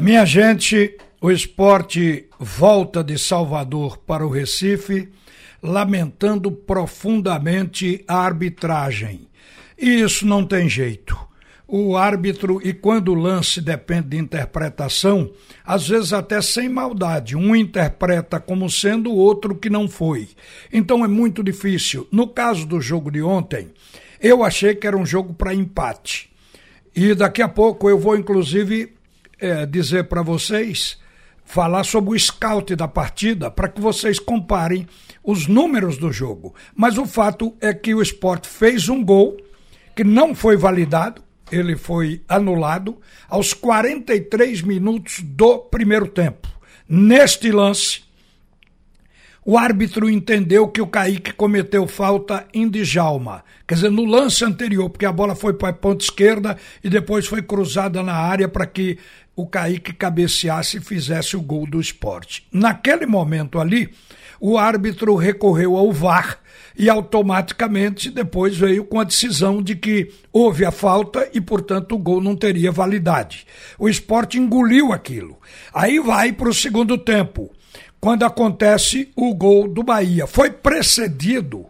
Minha gente, o esporte volta de Salvador para o Recife, lamentando profundamente a arbitragem. E isso não tem jeito. O árbitro, e quando o lance depende de interpretação, às vezes até sem maldade, um interpreta como sendo o outro que não foi. Então é muito difícil. No caso do jogo de ontem, eu achei que era um jogo para empate. E daqui a pouco eu vou, inclusive, é, dizer para vocês, falar sobre o scout da partida, para que vocês comparem os números do jogo. Mas o fato é que o esporte fez um gol que não foi validado, ele foi anulado aos 43 minutos do primeiro tempo. Neste lance, o árbitro entendeu que o Kaique cometeu falta em Djalma. Quer dizer, no lance anterior, porque a bola foi para a ponta esquerda e depois foi cruzada na área para que o Kaique cabeceasse e fizesse o gol do esporte. Naquele momento ali, o árbitro recorreu ao VAR e automaticamente depois veio com a decisão de que houve a falta e, portanto, o gol não teria validade. O esporte engoliu aquilo. Aí vai para o segundo tempo, quando acontece o gol do Bahia. Foi precedido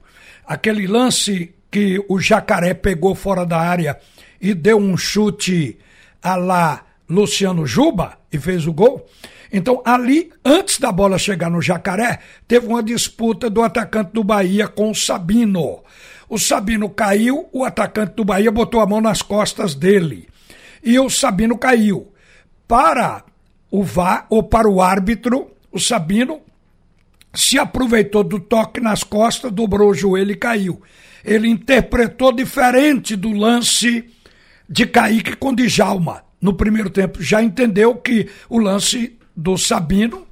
aquele lance que o Jacaré pegou fora da área e deu um chute a lá Luciano Juba e fez o gol. Então, ali, antes da bola chegar no Jacaré, teve uma disputa do atacante do Bahia com o Sabino. O Sabino caiu, o atacante do Bahia botou a mão nas costas dele. E o Sabino caiu. Para o VAR, ou para o árbitro, o Sabino se aproveitou do toque nas costas, dobrou o joelho e caiu. Ele interpretou diferente do lance de Kaique com Djalma no primeiro tempo, já entendeu que o lance do Sabino,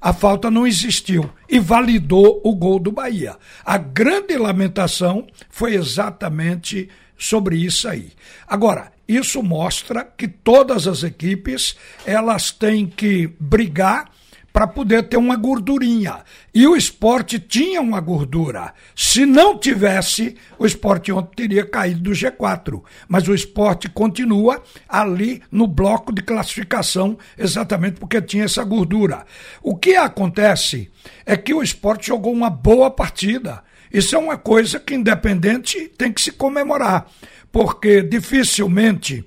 a falta não existiu e validou o gol do Bahia. A grande lamentação foi exatamente sobre isso aí. Agora, isso mostra que todas as equipes elas têm que brigar para poder ter uma gordurinha. E o esporte tinha uma gordura. Se não tivesse, o esporte ontem teria caído do G4. Mas o esporte continua ali no bloco de classificação, exatamente porque tinha essa gordura. O que acontece é que o esporte jogou uma boa partida. Isso é uma coisa que, independente, tem que se comemorar. Porque dificilmente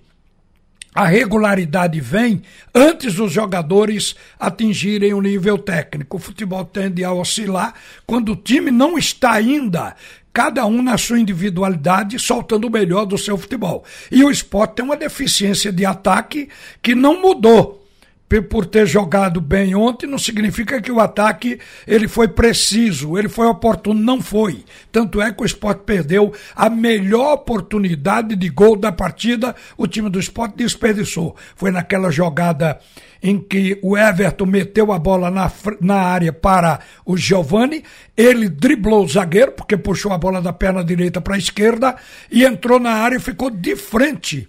a regularidade vem antes dos jogadores atingirem o nível técnico. O futebol tende a oscilar quando o time não está ainda cada um na sua individualidade, soltando o melhor do seu futebol. E o esporte tem uma deficiência de ataque que não mudou por ter jogado bem ontem, não significa que o ataque ele foi preciso, ele foi oportuno, não foi. Tanto é que o esporte perdeu a melhor oportunidade de gol da partida, o time do esporte desperdiçou. Foi naquela jogada em que o Everton meteu a bola na, na área para o Giovani, ele driblou o zagueiro, porque puxou a bola da perna direita para a esquerda, e entrou na área e ficou de frente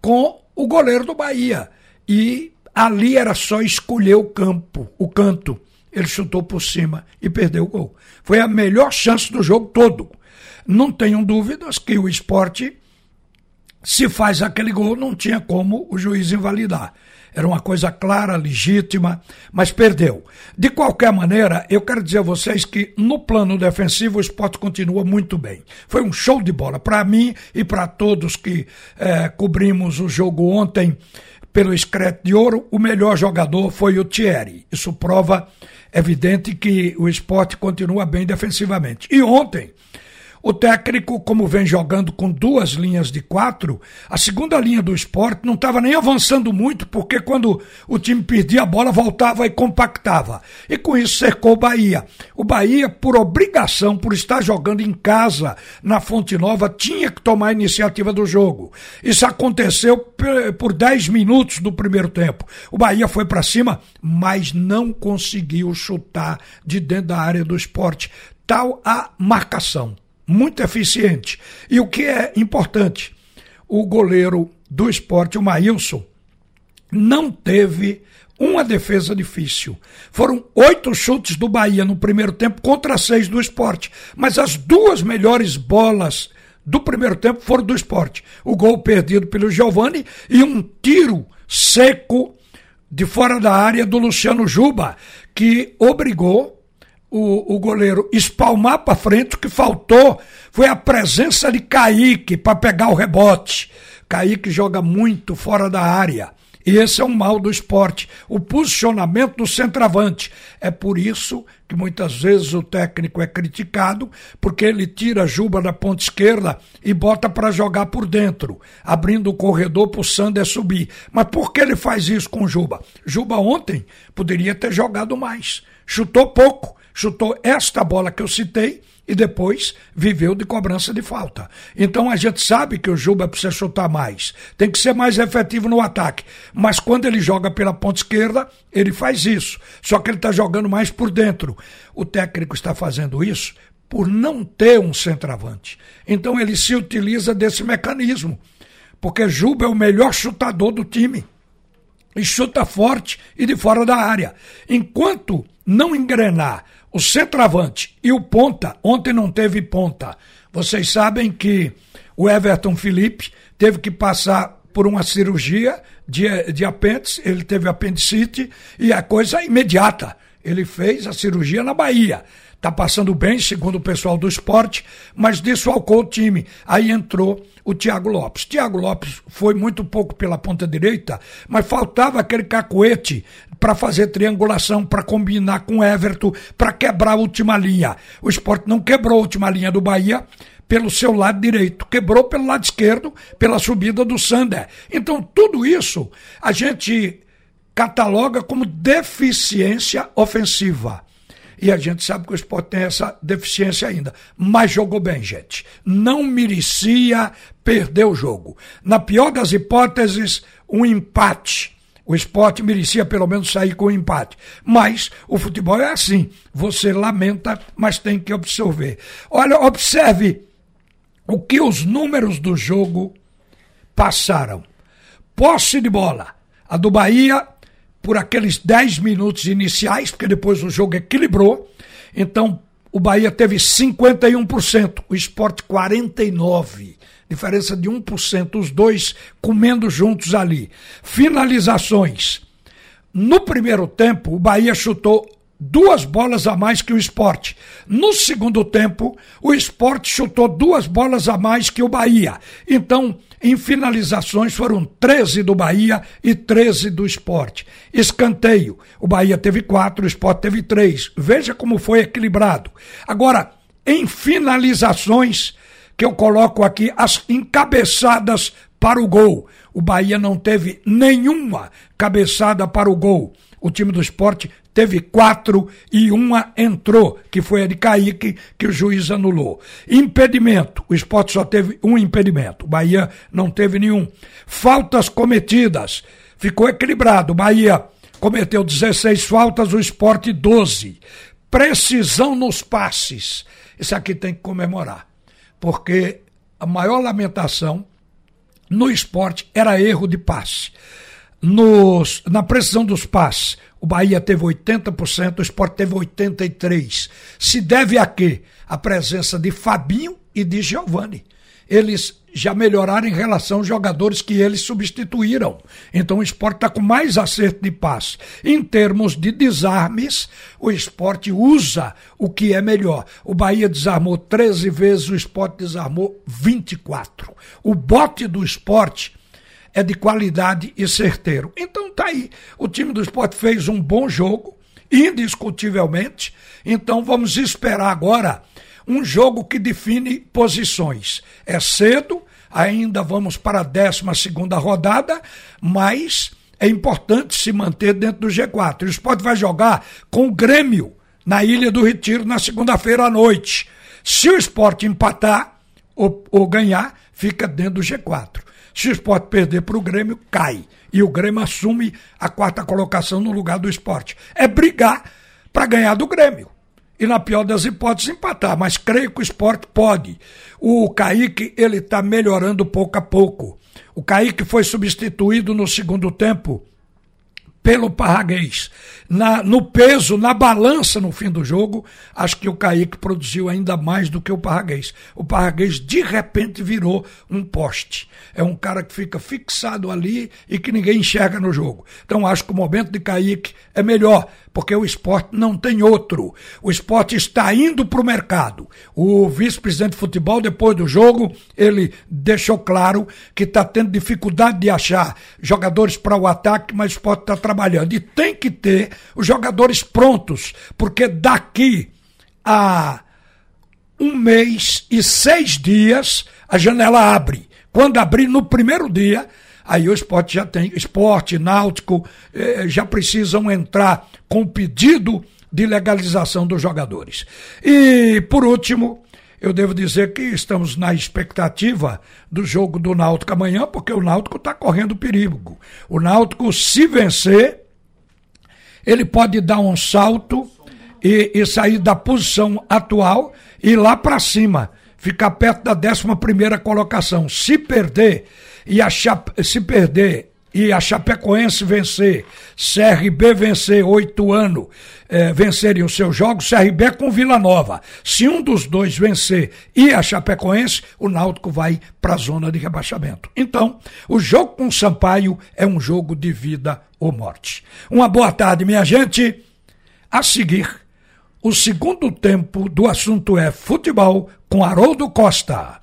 com o goleiro do Bahia. E Ali era só escolher o campo, o canto. Ele chutou por cima e perdeu o gol. Foi a melhor chance do jogo todo. Não tenham dúvidas que o esporte, se faz aquele gol, não tinha como o juiz invalidar. Era uma coisa clara, legítima, mas perdeu. De qualquer maneira, eu quero dizer a vocês que no plano defensivo o esporte continua muito bem. Foi um show de bola para mim e para todos que é, cobrimos o jogo ontem pelo Escrete de Ouro, o melhor jogador foi o Thierry. Isso prova evidente que o esporte continua bem defensivamente. E ontem, o técnico, como vem jogando com duas linhas de quatro, a segunda linha do esporte não estava nem avançando muito, porque quando o time perdia a bola, voltava e compactava. E com isso cercou o Bahia. O Bahia, por obrigação, por estar jogando em casa, na Fonte Nova, tinha que tomar a iniciativa do jogo. Isso aconteceu por 10 minutos do primeiro tempo. O Bahia foi para cima, mas não conseguiu chutar de dentro da área do esporte. Tal a marcação muito eficiente. E o que é importante, o goleiro do esporte, o Maílson, não teve uma defesa difícil. Foram oito chutes do Bahia no primeiro tempo contra seis do esporte. Mas as duas melhores bolas do primeiro tempo foram do esporte. O gol perdido pelo Giovani e um tiro seco de fora da área do Luciano Juba, que obrigou o, o goleiro espalmar para frente. O que faltou foi a presença de Kaique para pegar o rebote. Kaique joga muito fora da área. E esse é um mal do esporte, o posicionamento do centroavante. É por isso que muitas vezes o técnico é criticado, porque ele tira a Juba da ponta esquerda e bota para jogar por dentro, abrindo o corredor para o Sander subir. Mas por que ele faz isso com Juba? Juba ontem poderia ter jogado mais. Chutou pouco, chutou esta bola que eu citei e depois viveu de cobrança de falta. Então a gente sabe que o Juba precisa chutar mais, tem que ser mais efetivo no ataque. Mas quando ele joga pela ponta esquerda, ele faz isso. Só que ele está jogando mais por dentro. O técnico está fazendo isso por não ter um centroavante. Então ele se utiliza desse mecanismo. Porque Juba é o melhor chutador do time. E chuta forte e de fora da área. Enquanto não engrenar o centroavante e o ponta, ontem não teve ponta. Vocês sabem que o Everton Felipe teve que passar por uma cirurgia de, de apêndice, ele teve apendicite e a coisa imediata. Ele fez a cirurgia na Bahia. Está passando bem, segundo o pessoal do esporte, mas desfalcou o time. Aí entrou o Thiago Lopes. Thiago Lopes foi muito pouco pela ponta direita, mas faltava aquele cacoete para fazer triangulação, para combinar com Everton, para quebrar a última linha. O esporte não quebrou a última linha do Bahia pelo seu lado direito, quebrou pelo lado esquerdo, pela subida do Sander. Então, tudo isso a gente cataloga como deficiência ofensiva. E a gente sabe que o esporte tem essa deficiência ainda. Mas jogou bem, gente. Não merecia perder o jogo. Na pior das hipóteses, um empate. O esporte merecia pelo menos sair com um empate. Mas o futebol é assim. Você lamenta, mas tem que absorver. Olha, observe o que os números do jogo passaram. Posse de bola. A do Bahia por aqueles 10 minutos iniciais, porque depois o jogo equilibrou. Então, o Bahia teve 51%, o esporte 49%. Diferença de 1%, os dois comendo juntos ali. Finalizações. No primeiro tempo, o Bahia chutou duas bolas a mais que o esporte. No segundo tempo, o esporte chutou duas bolas a mais que o Bahia. Então, em finalizações foram 13 do Bahia e 13 do esporte. Escanteio. O Bahia teve quatro, o esporte teve três. Veja como foi equilibrado. Agora, em finalizações, que eu coloco aqui as encabeçadas para o gol. O Bahia não teve nenhuma cabeçada para o gol. O time do esporte teve quatro e uma entrou, que foi a de Kaique, que o juiz anulou. Impedimento, o esporte só teve um impedimento, o Bahia não teve nenhum. Faltas cometidas, ficou equilibrado, o Bahia cometeu 16 faltas, o esporte 12. Precisão nos passes, isso aqui tem que comemorar, porque a maior lamentação no esporte era erro de passe. Nos, na precisão dos passes, o Bahia teve 80%, o Sport teve 83%. Se deve a quê? A presença de Fabinho e de Giovani. Eles já melhoraram em relação aos jogadores que eles substituíram. Então o esporte está com mais acerto de passe. Em termos de desarmes, o esporte usa o que é melhor. O Bahia desarmou 13 vezes, o esporte desarmou 24. O bote do esporte é de qualidade e certeiro. Então tá aí. O time do esporte fez um bom jogo, indiscutivelmente. Então vamos esperar agora um jogo que define posições. É cedo, ainda vamos para a 12 rodada, mas é importante se manter dentro do G4. O esporte vai jogar com o Grêmio na Ilha do Retiro na segunda-feira à noite. Se o esporte empatar ou, ou ganhar, fica dentro do G4. Se o esporte perder para o Grêmio, cai. E o Grêmio assume a quarta colocação no lugar do esporte. É brigar para ganhar do Grêmio. E na pior das hipóteses, empatar. Mas creio que o esporte pode. O Kaique, ele está melhorando pouco a pouco. O Kaique foi substituído no segundo tempo pelo Parraguês. Na, no peso, na balança no fim do jogo, acho que o Kaique produziu ainda mais do que o Parraguês. O Parraguês de repente virou um poste. É um cara que fica fixado ali e que ninguém enxerga no jogo. Então acho que o momento de Kaique é melhor, porque o esporte não tem outro. O esporte está indo para o mercado. O vice-presidente de futebol, depois do jogo, ele deixou claro que está tendo dificuldade de achar jogadores para o ataque, mas o esporte está trabalhando. E tem que ter os jogadores prontos, porque daqui a um mês e seis dias a janela abre. Quando abrir no primeiro dia, aí o esporte já tem, esporte, náutico, eh, já precisam entrar com pedido de legalização dos jogadores. E, por último, eu devo dizer que estamos na expectativa do jogo do Náutico amanhã, porque o Náutico está correndo perigo. O Náutico, se vencer, ele pode dar um salto e, e sair da posição atual e ir lá para cima, ficar perto da 11 primeira colocação. Se perder e achar, se perder e a Chapecoense vencer, CRB vencer oito anos, é, vencerem os seus jogos, CRB com Vila Nova. Se um dos dois vencer e a Chapecoense, o Náutico vai para a zona de rebaixamento. Então, o jogo com o Sampaio é um jogo de vida ou morte. Uma boa tarde, minha gente. A seguir, o segundo tempo do assunto é futebol com Haroldo Costa.